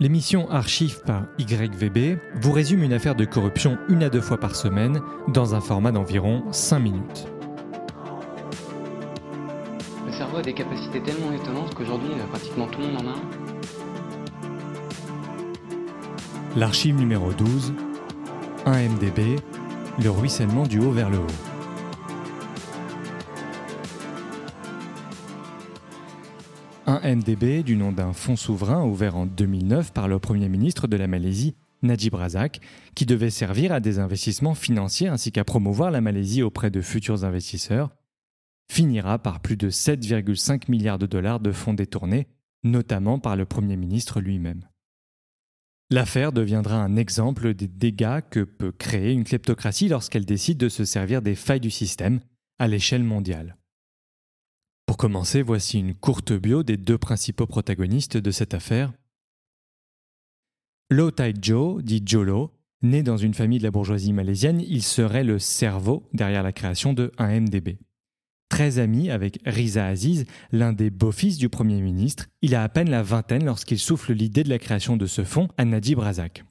L'émission Archive par YVB vous résume une affaire de corruption une à deux fois par semaine dans un format d'environ 5 minutes. Le cerveau a des capacités tellement étonnantes qu'aujourd'hui, euh, pratiquement tout le monde en a un. L'archive numéro 12, 1 MDB, le ruissellement du haut vers le haut. MDB du nom d'un fonds souverain ouvert en 2009 par le Premier ministre de la Malaisie, Najib Razak, qui devait servir à des investissements financiers ainsi qu'à promouvoir la Malaisie auprès de futurs investisseurs, finira par plus de 7,5 milliards de dollars de fonds détournés, notamment par le Premier ministre lui-même. L'affaire deviendra un exemple des dégâts que peut créer une kleptocratie lorsqu'elle décide de se servir des failles du système à l'échelle mondiale. Pour commencer, voici une courte bio des deux principaux protagonistes de cette affaire. Low Tide Joe, dit Jolo, né dans une famille de la bourgeoisie malaisienne, il serait le cerveau derrière la création de 1MDB. Très ami avec Riza Aziz, l'un des beaux-fils du Premier ministre, il a à peine la vingtaine lorsqu'il souffle l'idée de la création de ce fonds à Najib Razak.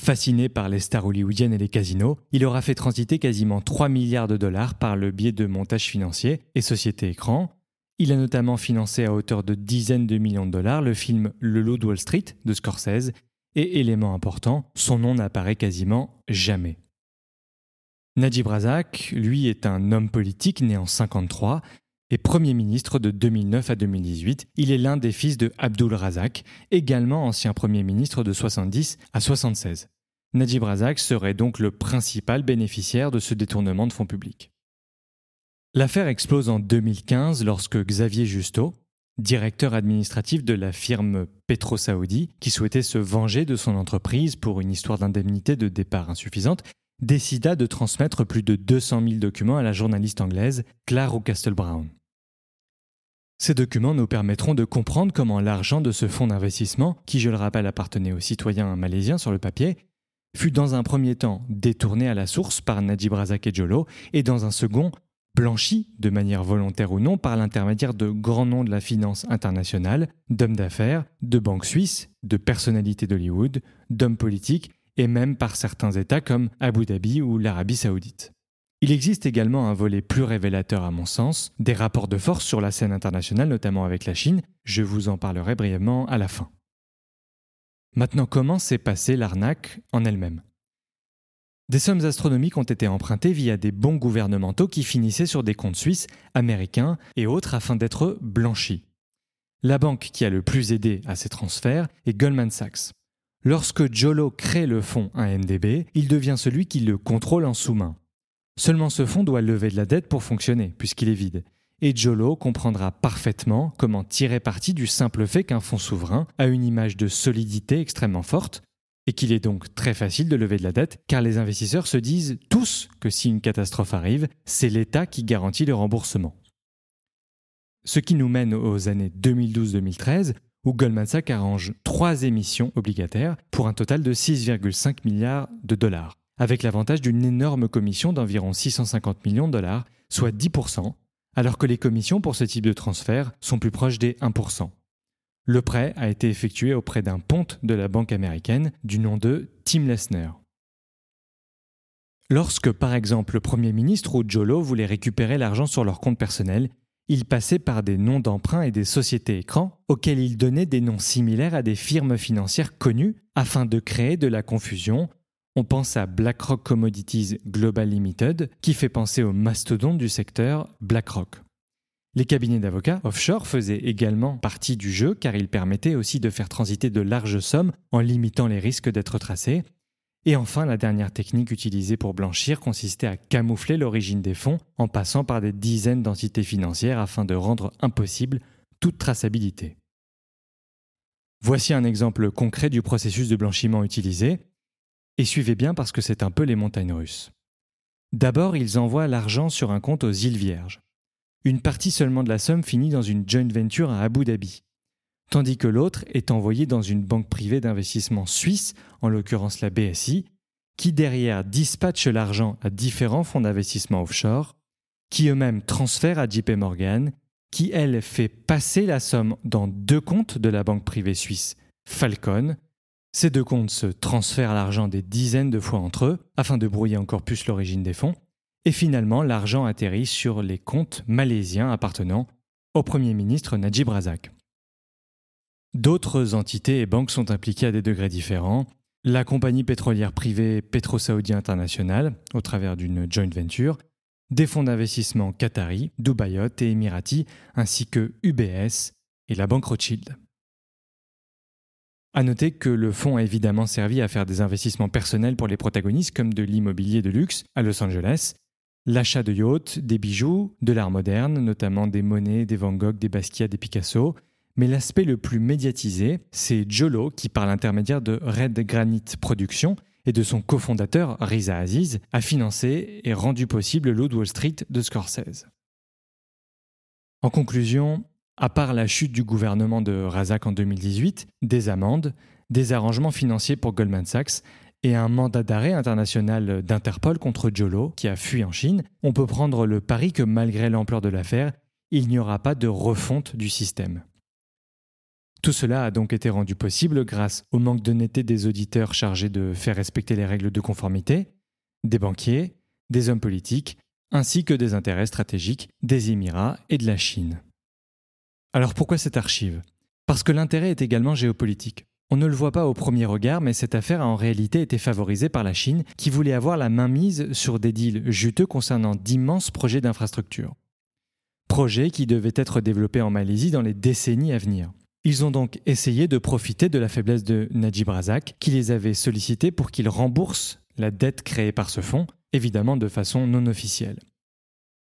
Fasciné par les stars hollywoodiennes et les casinos, il aura fait transiter quasiment 3 milliards de dollars par le biais de montages financiers et sociétés écrans. Il a notamment financé à hauteur de dizaines de millions de dollars le film Le Loup de Wall Street de Scorsese, et élément important, son nom n'apparaît quasiment jamais. Najib Razak, lui, est un homme politique né en 53 et Premier ministre de 2009 à 2018. Il est l'un des fils de Abdul Razak, également ancien Premier ministre de 70 à 76. Najib Razak serait donc le principal bénéficiaire de ce détournement de fonds publics. L'affaire explose en 2015 lorsque Xavier Justo, directeur administratif de la firme Petro Saoudi, qui souhaitait se venger de son entreprise pour une histoire d'indemnité de départ insuffisante, décida de transmettre plus de 200 000 documents à la journaliste anglaise Claire O'Castle-Brown. Ces documents nous permettront de comprendre comment l'argent de ce fonds d'investissement, qui je le rappelle appartenait aux citoyens malaisiens sur le papier, fut dans un premier temps détourné à la source par Najib Razak et Jolo, et dans un second blanchi, de manière volontaire ou non, par l'intermédiaire de grands noms de la finance internationale, d'hommes d'affaires, de banques suisses, de personnalités d'Hollywood, d'hommes politiques et même par certains États comme Abu Dhabi ou l'Arabie saoudite. Il existe également un volet plus révélateur à mon sens, des rapports de force sur la scène internationale, notamment avec la Chine, je vous en parlerai brièvement à la fin. Maintenant, comment s'est passée l'arnaque en elle-même? Des sommes astronomiques ont été empruntées via des bons gouvernementaux qui finissaient sur des comptes suisses, américains et autres afin d'être blanchis. La banque qui a le plus aidé à ces transferts est Goldman Sachs. Lorsque Jolo crée le fonds 1MDB, il devient celui qui le contrôle en sous-main. Seulement ce fonds doit lever de la dette pour fonctionner, puisqu'il est vide. Et Jolo comprendra parfaitement comment tirer parti du simple fait qu'un fonds souverain a une image de solidité extrêmement forte, et qu'il est donc très facile de lever de la dette, car les investisseurs se disent tous que si une catastrophe arrive, c'est l'État qui garantit le remboursement. Ce qui nous mène aux années 2012-2013, où Goldman Sachs arrange trois émissions obligataires pour un total de 6,5 milliards de dollars, avec l'avantage d'une énorme commission d'environ 650 millions de dollars, soit 10%, alors que les commissions pour ce type de transfert sont plus proches des 1%. Le prêt a été effectué auprès d'un ponte de la banque américaine du nom de Tim Lessner. Lorsque, par exemple, le Premier ministre ou Jolo voulaient récupérer l'argent sur leur compte personnel, il passait par des noms d'emprunt et des sociétés écrans auxquels il donnait des noms similaires à des firmes financières connues afin de créer de la confusion. On pense à BlackRock Commodities Global Limited qui fait penser au mastodonte du secteur BlackRock. Les cabinets d'avocats offshore faisaient également partie du jeu car ils permettaient aussi de faire transiter de larges sommes en limitant les risques d'être tracés et enfin, la dernière technique utilisée pour blanchir consistait à camoufler l'origine des fonds en passant par des dizaines d'entités financières afin de rendre impossible toute traçabilité. Voici un exemple concret du processus de blanchiment utilisé, et suivez bien parce que c'est un peu les montagnes russes. D'abord, ils envoient l'argent sur un compte aux îles Vierges. Une partie seulement de la somme finit dans une joint venture à Abu Dhabi tandis que l'autre est envoyé dans une banque privée d'investissement suisse, en l'occurrence la BSI, qui derrière dispatche l'argent à différents fonds d'investissement offshore, qui eux-mêmes transfèrent à JP Morgan, qui elle fait passer la somme dans deux comptes de la banque privée suisse Falcon. Ces deux comptes se transfèrent l'argent des dizaines de fois entre eux afin de brouiller encore plus l'origine des fonds. Et finalement, l'argent atterrit sur les comptes malaisiens appartenant au Premier ministre Najib Razak. D'autres entités et banques sont impliquées à des degrés différents. La compagnie pétrolière privée Petro-Saoudi International, au travers d'une joint venture, des fonds d'investissement qatari, Dubaïot et Emirati, ainsi que UBS et la banque Rothschild. À noter que le fonds a évidemment servi à faire des investissements personnels pour les protagonistes comme de l'immobilier de luxe à Los Angeles, l'achat de yachts, des bijoux, de l'art moderne, notamment des monnaies, des Van Gogh, des Basquiat, des Picasso. Mais l'aspect le plus médiatisé, c'est Jolo qui, par l'intermédiaire de Red Granite Productions et de son cofondateur Riza Aziz, a financé et rendu possible l'eau Wall Street de Scorsese. En conclusion, à part la chute du gouvernement de Razak en 2018, des amendes, des arrangements financiers pour Goldman Sachs et un mandat d'arrêt international d'Interpol contre Jolo, qui a fui en Chine, on peut prendre le pari que malgré l'ampleur de l'affaire, il n'y aura pas de refonte du système. Tout cela a donc été rendu possible grâce au manque d'honnêteté des auditeurs chargés de faire respecter les règles de conformité, des banquiers, des hommes politiques, ainsi que des intérêts stratégiques des Émirats et de la Chine. Alors pourquoi cette archive? Parce que l'intérêt est également géopolitique. On ne le voit pas au premier regard, mais cette affaire a en réalité été favorisée par la Chine, qui voulait avoir la main mise sur des deals juteux concernant d'immenses projets d'infrastructure. Projets qui devaient être développés en Malaisie dans les décennies à venir. Ils ont donc essayé de profiter de la faiblesse de Najib Razak, qui les avait sollicités pour qu'il rembourse la dette créée par ce fonds, évidemment de façon non officielle.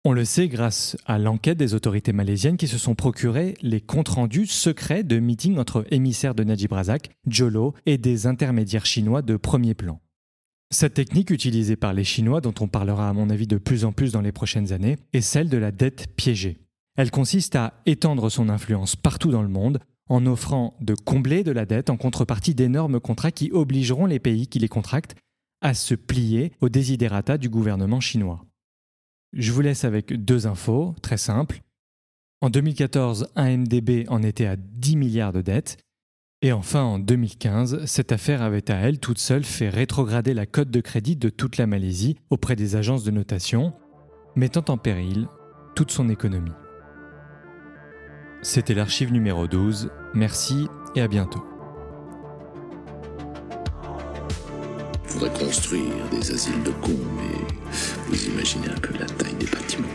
On le sait grâce à l'enquête des autorités malaisiennes qui se sont procurés les comptes rendus secrets de meetings entre émissaires de Najib Razak, Jolo et des intermédiaires chinois de premier plan. Cette technique utilisée par les Chinois, dont on parlera à mon avis de plus en plus dans les prochaines années, est celle de la dette piégée. Elle consiste à étendre son influence partout dans le monde en offrant de combler de la dette en contrepartie d'énormes contrats qui obligeront les pays qui les contractent à se plier aux desiderata du gouvernement chinois. Je vous laisse avec deux infos très simples. En 2014, un MDB en était à 10 milliards de dettes. Et enfin, en 2015, cette affaire avait à elle toute seule fait rétrograder la cote de crédit de toute la Malaisie auprès des agences de notation, mettant en péril toute son économie. C'était l'archive numéro 12. Merci et à bientôt. Faudrait construire des asiles de cons, mais vous imaginez un peu la taille des bâtiments.